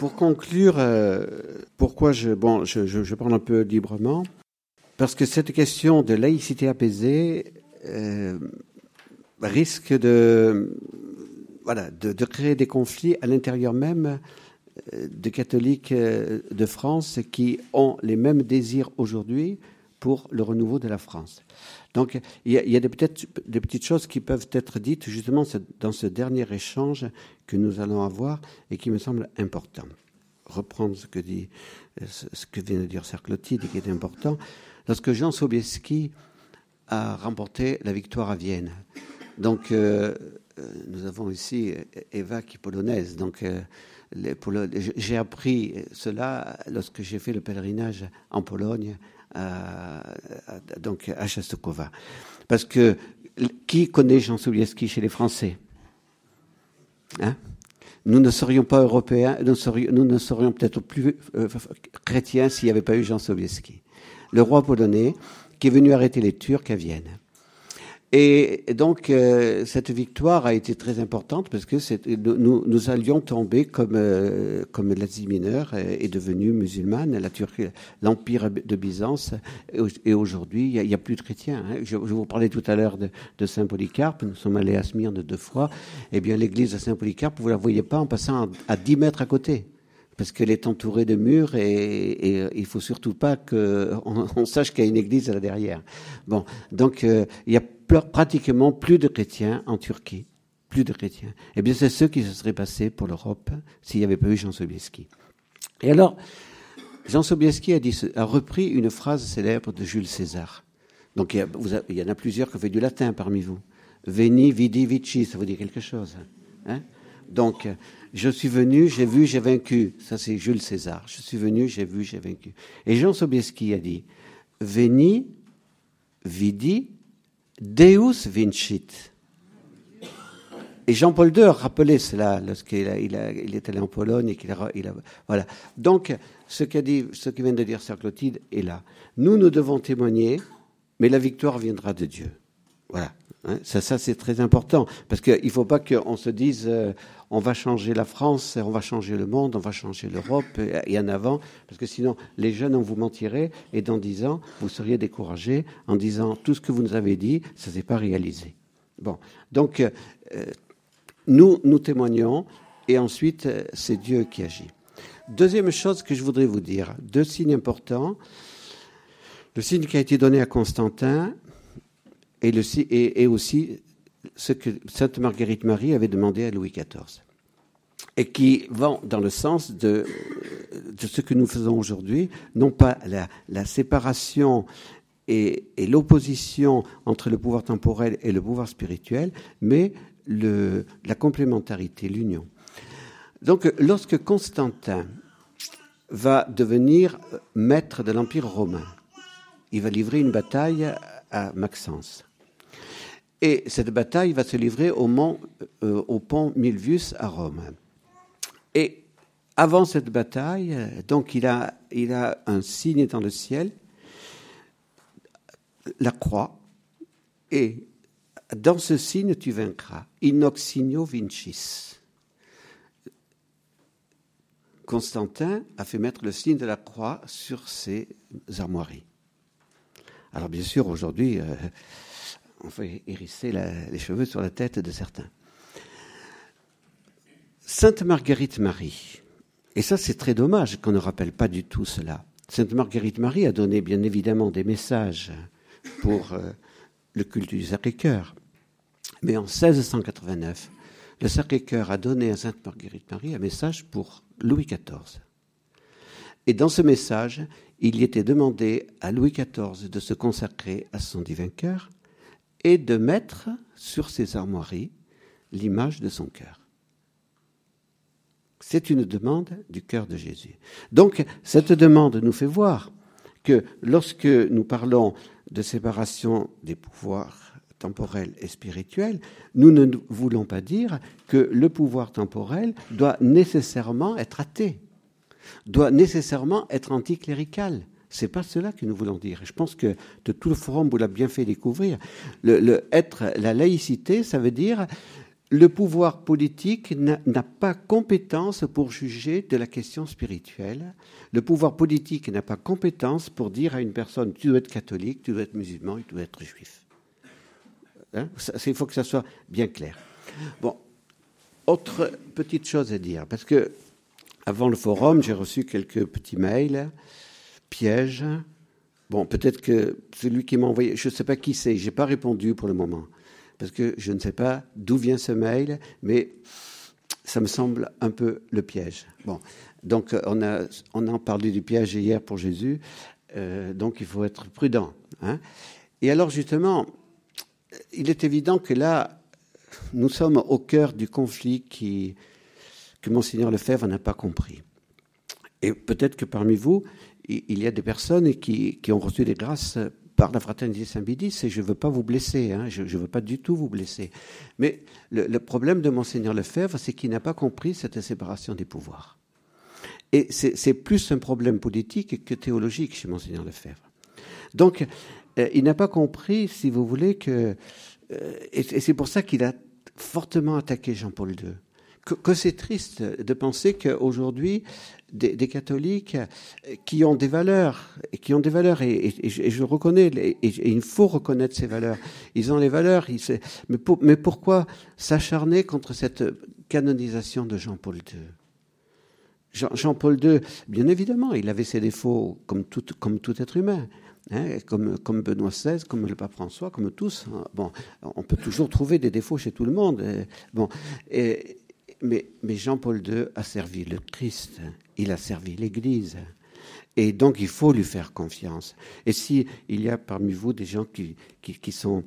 pour conclure, euh, pourquoi je, bon, je, je, parle un peu librement. Parce que cette question de laïcité apaisée euh, risque de, voilà, de, de, créer des conflits à l'intérieur même euh, de catholiques de France qui ont les mêmes désirs aujourd'hui pour le renouveau de la France. Donc, il y a, a peut-être des petites choses qui peuvent être dites justement dans ce dernier échange que nous allons avoir et qui me semble important. Reprendre ce que dit, ce que vient de dire Clotilde et qui est important. Lorsque Jean Sobieski a remporté la victoire à Vienne, donc euh, euh, nous avons ici Eva qui est polonaise, donc euh, j'ai appris cela lorsque j'ai fait le pèlerinage en Pologne à, donc à Chastokowa. Parce que qui connaît Jean Sobieski chez les Français? Hein? Nous ne serions pas européens, nous ne serions peut-être plus euh, chrétiens s'il n'y avait pas eu Jean Sobieski, le roi polonais qui est venu arrêter les Turcs à Vienne. Et donc euh, cette victoire a été très importante parce que nous, nous allions tomber comme euh, comme l'Asie mineure est, devenue musulmane, la Turquie, l'empire de Byzance, et aujourd'hui il n'y a, plus de chrétiens. Hein. Je, vous parlais tout à l'heure de, de, Saint Polycarpe, nous sommes allés à Smyrne deux fois. Eh bien l'église de Saint Polycarpe, vous la voyez pas en passant à, à 10 mètres à côté parce qu'elle est entourée de murs et, et il faut surtout pas qu'on on sache qu'il y a une église là derrière. Bon, donc euh, il y a pratiquement plus de chrétiens en Turquie. Plus de chrétiens. Eh bien, c'est ce qui se serait passé pour l'Europe s'il n'y avait pas eu Jean Sobieski. Et alors, Jean Sobieski a, repris une phrase célèbre de Jules César. Donc, il il y en a plusieurs qui ont fait du latin parmi vous. Veni, vidi, vici, ça vous dit quelque chose. Hein Donc, je suis venu, j'ai vu, j'ai vaincu. Ça, c'est Jules César. Je suis venu, j'ai vu, j'ai vaincu. Et Jean Sobieski a dit, Veni, vidi, Deus vincit. Et Jean-Paul II a rappelé cela lorsqu'il il, est allé en Pologne et qu'il a, il a, voilà. Donc, ce qu'a dit, ce que vient de dire Sœur Clotilde est là. Nous, nous devons témoigner, mais la victoire viendra de Dieu. Voilà. Hein, ça, ça c'est très important parce qu'il ne faut pas qu'on se dise euh, on va changer la France, on va changer le monde, on va changer l'Europe et, en avant parce que sinon les jeunes on vous mentirait et dans dix ans vous seriez découragés en disant tout ce que vous nous avez dit ça s'est pas réalisé. Bon, donc euh, nous nous témoignons et ensuite euh, c'est Dieu qui agit. Deuxième chose que je voudrais vous dire, deux signes importants. Le signe qui a été donné à Constantin, et, aussi ce que Sainte Marguerite Marie avait demandé à Louis XIV et qui vont dans le sens de, ce que nous faisons aujourd'hui, non pas la, séparation et, l'opposition entre le pouvoir temporel et le pouvoir spirituel, mais la complémentarité, l'union. Donc, lorsque Constantin va devenir maître de l'Empire romain, il va livrer une bataille à Maxence. Et cette bataille va se livrer euh, au pont Milvius à Rome. Et avant cette bataille, donc il a, un signe dans le ciel, la croix, et dans ce signe tu vaincras. Signo vincis. Constantin a fait mettre le signe de la croix sur ses armoiries. Alors bien sûr, aujourd'hui, euh, on fait hérisser les cheveux sur la tête de certains. Sainte Marguerite Marie, et ça c'est très dommage qu'on ne rappelle pas du tout cela. Sainte Marguerite Marie a donné bien évidemment des messages pour euh, le culte du Sacré-Cœur. Mais en 1689, le Sacré-Cœur a donné à Sainte Marguerite Marie un message pour Louis XIV. Et dans ce message, il y était demandé à Louis XIV de se consacrer à son divin cœur et de mettre sur ses armoiries l'image de son cœur. C'est une demande du cœur de Jésus. Donc, cette demande nous fait voir que lorsque nous parlons de séparation des pouvoirs temporels et spirituels, nous ne voulons pas dire que le pouvoir temporel doit nécessairement être athée, doit nécessairement être anticlérical. C'est pas cela que nous voulons dire. Je pense que de tout le forum vous l'a bien fait découvrir. Le, la laïcité, ça veut dire le pouvoir politique n'a pas compétence pour juger de la question spirituelle. Le pouvoir politique n'a pas compétence pour dire à une personne tu dois être catholique, tu dois être musulman, tu dois être juif. Hein? Il faut que ça soit bien clair. Bon, autre petite chose à dire, parce que avant le forum, j'ai reçu quelques petits mails, pièges. Bon, peut-être que celui qui m'a envoyé, je ne sais pas qui c'est, je n'ai pas répondu pour le moment parce que je ne sais pas d'où vient ce mail, mais ça me semble un peu le piège. Bon, donc on a, on a parlé du piège hier pour Jésus, euh, donc il faut être prudent. Hein. Et alors justement, il est évident que là, nous sommes au cœur du conflit qui, que Monseigneur Lefebvre n'a pas compris. Et peut-être que parmi vous, il y a des personnes qui, ont reçu des grâces par la fraternité Saint-Bidis, et je ne veux pas vous blesser, hein, je ne veux pas du tout vous blesser. Mais le, problème de Monseigneur Lefebvre, c'est qu'il n'a pas compris cette séparation des pouvoirs. Et c'est plus un problème politique que théologique chez Monseigneur Lefebvre. Donc, euh, il n'a pas compris, si vous voulez, que... Euh, et, c'est pour ça qu'il a fortement attaqué Jean-Paul II. Que c'est triste de penser qu'aujourd'hui, des, catholiques qui ont des valeurs, et qui ont des valeurs, et, je reconnais, et, il faut reconnaître ces valeurs. Ils ont les valeurs, mais, mais pourquoi s'acharner contre cette canonisation de Jean-Paul II Jean-Paul II, bien évidemment, il avait ses défauts comme tout, comme tout être humain. Hein, comme, comme Benoît XVI, comme le pape François, comme tous. Bon, on peut toujours trouver des défauts chez tout le monde. Bon, et, mais, Jean-Paul II a servi le Christ, il a servi l'Église. Et donc il faut lui faire confiance. Et si il y a parmi vous des gens qui, sont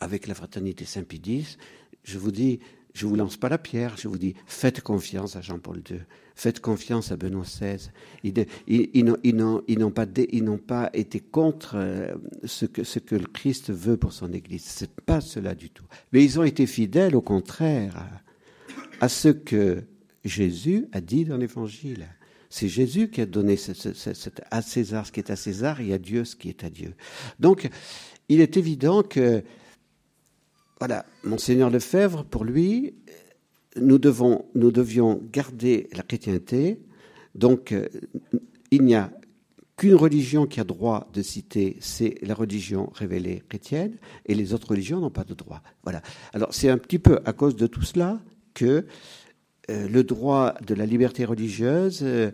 avec la fraternité Saint-Pédis, je vous dis, je vous lance pas la pierre, je vous dis, faites confiance à Jean-Paul II, faites confiance à Benoît XVI. Ils, n'ont pas, pas, été contre euh, ce que, ce que le Christ veut pour son Église. C'est pas cela du tout. Mais ils ont été fidèles, au contraire à ce que Jésus a dit dans l'Évangile. C'est Jésus qui a donné à César ce qui est à César et à Dieu ce qui est à Dieu. Donc, il est évident que, voilà, Monseigneur Lefebvre, pour lui, nous, devons, nous devions garder la chrétienté. Donc, il n'y a qu'une religion qui a droit de citer, c'est la religion révélée chrétienne, et les autres religions n'ont pas de droit. Voilà. Alors, c'est un petit peu à cause de tout cela que euh, le droit de la liberté religieuse euh,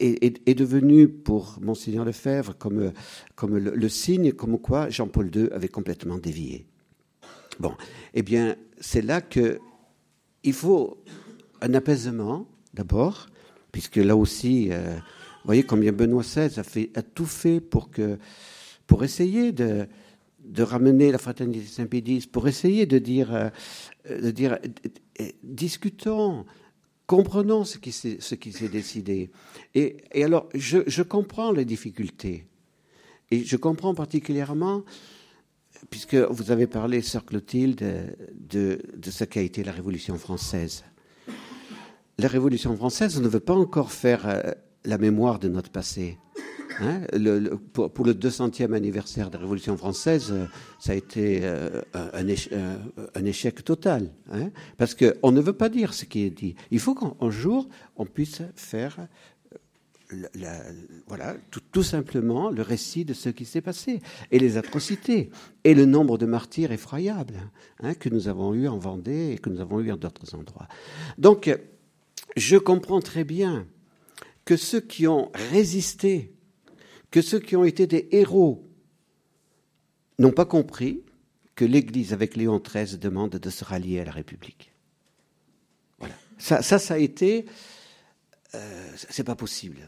est, devenu pour Monseigneur Lefebvre comme, comme le, signe comme quoi Jean-Paul II avait complètement dévié. Bon, eh bien, c'est là que il faut un apaisement d'abord, puisque là aussi, euh, vous voyez combien Benoît XVI a, a tout fait pour, que, pour essayer de, de ramener la fraternité Saint-Pédis, pour essayer de dire euh, de dire discutons, comprenons ce qui s'est décidé. Et, alors, je, comprends les difficultés. Et je comprends particulièrement, puisque vous avez parlé, sœur Clotilde, de, de ce qu'a été la Révolution française. La Révolution française ne veut pas encore faire euh, la mémoire de notre passé. Hein, le, pour, le 200e anniversaire de la Révolution française, euh, ça a été euh, euh, un, échec, total. Hein, parce qu'on ne veut pas dire ce qui est dit. Il faut qu'un jour, on puisse faire voilà, tout, simplement le récit de ce qui s'est passé et les atrocités et le nombre de martyrs effroyables hein, que nous avons eu en Vendée et que nous avons eu en d'autres endroits. Donc, je comprends très bien que ceux qui ont résisté que ceux qui ont été des héros n'ont pas compris que l'Église, avec Léon XIII, demande de se rallier à la République. Voilà. Ça, ça, a été. Euh, c'est pas possible.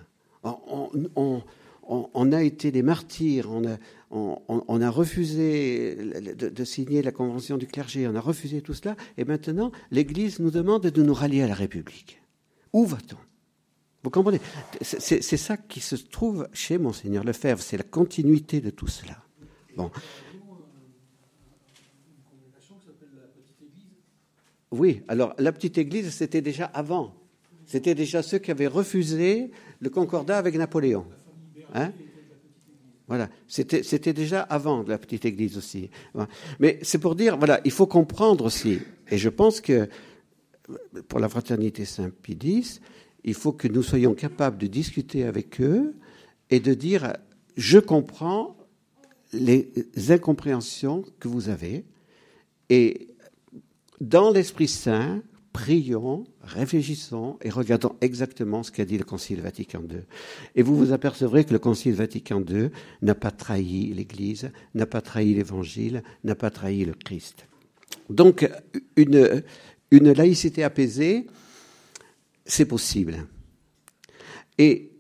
On, a été des martyrs, on a, refusé de, de, signer la Convention du clergé, on a refusé tout cela, et maintenant l'Église nous demande de nous rallier à la République. Où va-t-on? Vous comprenez? C'est ça qui se trouve chez Monseigneur Lefebvre, c'est la continuité de tout cela. Bon. Oui, alors la petite église, c'était déjà avant. C'était déjà ceux qui avaient refusé le concordat avec Napoléon. Hein? Voilà, c'était déjà avant la petite église aussi. Mais c'est pour dire, voilà, il faut comprendre aussi. Et je pense que pour la fraternité Saint-Pédis, il faut que nous soyons capables de discuter avec eux et de dire, je comprends les incompréhensions que vous avez. Et dans l'Esprit Saint, prions, réfléchissons et regardons exactement ce qu'a dit le Concile Vatican II. Et vous vous apercevrez que le Concile Vatican II n'a pas trahi l'Église, n'a pas trahi l'Évangile, n'a pas trahi le Christ. Donc, une, une laïcité apaisée, c'est possible. Et,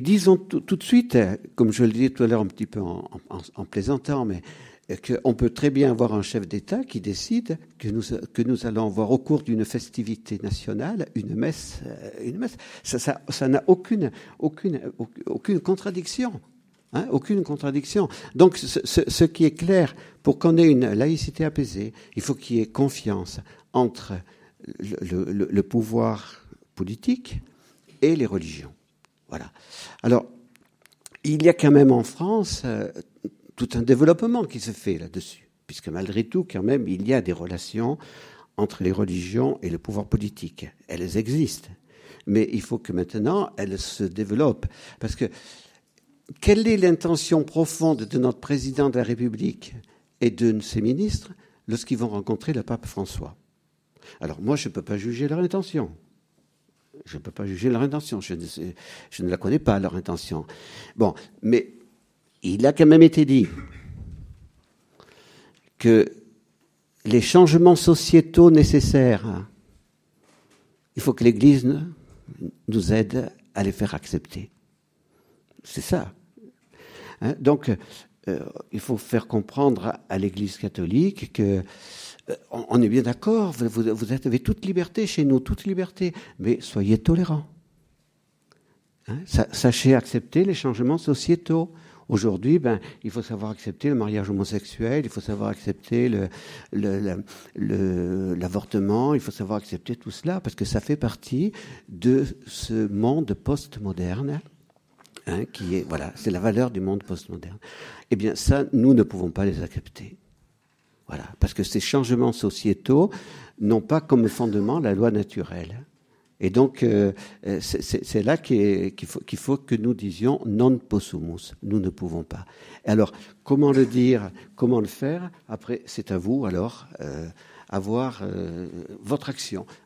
disons tout, de suite, comme je le disais tout à l'heure un petit peu en, plaisantant, mais qu'on peut très bien avoir un chef d'État qui décide que nous, allons avoir au cours d'une festivité nationale une messe. Euh, une messe. Ça n'a aucune, aucune, aucune contradiction. Hein, aucune contradiction. Donc, ce, qui est clair, pour qu'on ait une laïcité apaisée, il faut qu'il y ait confiance entre le pouvoir politique et les religions. Voilà. Alors, il y a quand même en France euh, tout un développement qui se fait là-dessus, puisque malgré tout, quand même, il y a des relations entre les religions et le pouvoir politique. Elles existent. Mais il faut que maintenant, elles se développent. Parce que quelle est l'intention profonde de notre président de la République et de ses ministres lorsqu'ils vont rencontrer le pape François? Alors moi, je ne peux pas juger leur intention. Je ne peux pas juger leur intention. Je ne, la connais pas, leur intention. Bon, mais il a quand même été dit que les changements sociétaux nécessaires, il faut que l'Église nous aide à les faire accepter. C'est ça. Hein, donc, euh, il faut faire comprendre à l'Église catholique que on est bien d'accord, vous, avez toute liberté chez nous, toute liberté, mais soyez tolérants. Hein, sachez accepter les changements sociétaux. Aujourd'hui, ben, il faut savoir accepter le mariage homosexuel, il faut savoir accepter l'avortement, il faut savoir accepter tout cela, parce que ça fait partie de ce monde postmoderne. Hein, qui est, voilà, c'est la valeur du monde postmoderne. Eh bien, ça, nous ne pouvons pas les accepter. Parce que ces changements sociétaux n'ont pas comme fondement la loi naturelle. Et donc, euh, euh, c'est là qu'il faut, que nous disions non possumus, nous ne pouvons pas. alors, comment le dire, comment le faire? Après, c'est à vous, alors, euh, avoir votre action.